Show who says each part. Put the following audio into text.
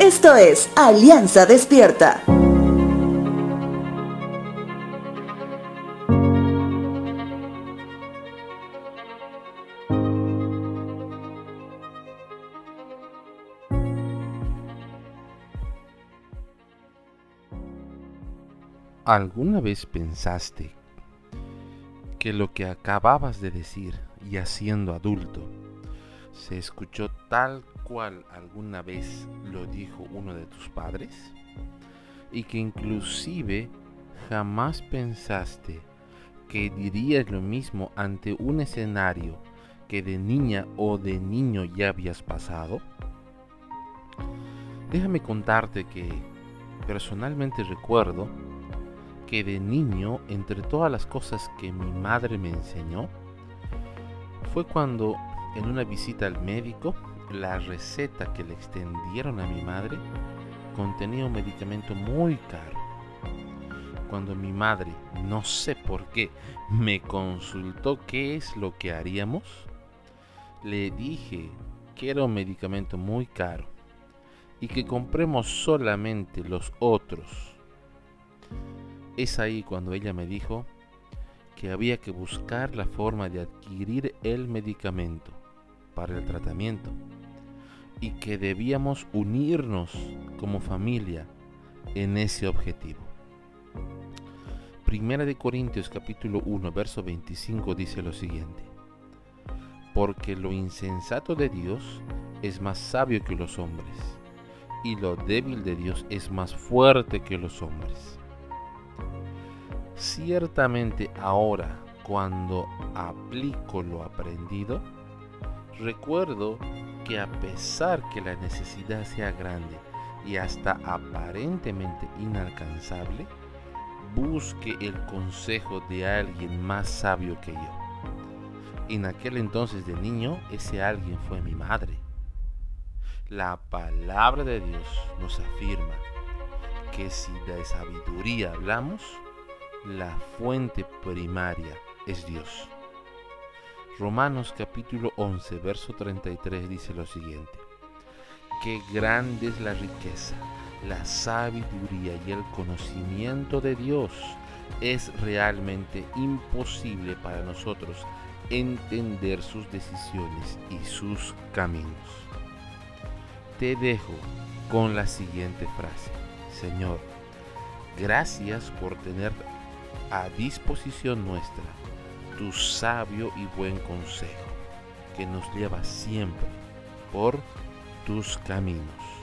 Speaker 1: Esto es Alianza Despierta.
Speaker 2: ¿Alguna vez pensaste que lo que acababas de decir, ya siendo adulto, se escuchó tal cual alguna vez lo dijo uno de tus padres? Y que inclusive jamás pensaste que dirías lo mismo ante un escenario que de niña o de niño ya habías pasado? Déjame contarte que personalmente recuerdo que de niño, entre todas las cosas que mi madre me enseñó, fue cuando en una visita al médico, la receta que le extendieron a mi madre contenía un medicamento muy caro. Cuando mi madre, no sé por qué, me consultó qué es lo que haríamos, le dije que era un medicamento muy caro y que compremos solamente los otros es ahí cuando ella me dijo que había que buscar la forma de adquirir el medicamento para el tratamiento y que debíamos unirnos como familia en ese objetivo. Primera de Corintios capítulo 1 verso 25 dice lo siguiente: Porque lo insensato de Dios es más sabio que los hombres, y lo débil de Dios es más fuerte que los hombres. Ciertamente ahora, cuando aplico lo aprendido, recuerdo que a pesar que la necesidad sea grande y hasta aparentemente inalcanzable, busque el consejo de alguien más sabio que yo. En aquel entonces de niño, ese alguien fue mi madre. La palabra de Dios nos afirma que si de sabiduría hablamos, la fuente primaria es Dios. Romanos capítulo 11, verso 33 dice lo siguiente. Qué grande es la riqueza, la sabiduría y el conocimiento de Dios. Es realmente imposible para nosotros entender sus decisiones y sus caminos. Te dejo con la siguiente frase. Señor, gracias por tener a disposición nuestra tu sabio y buen consejo, que nos lleva siempre por tus caminos.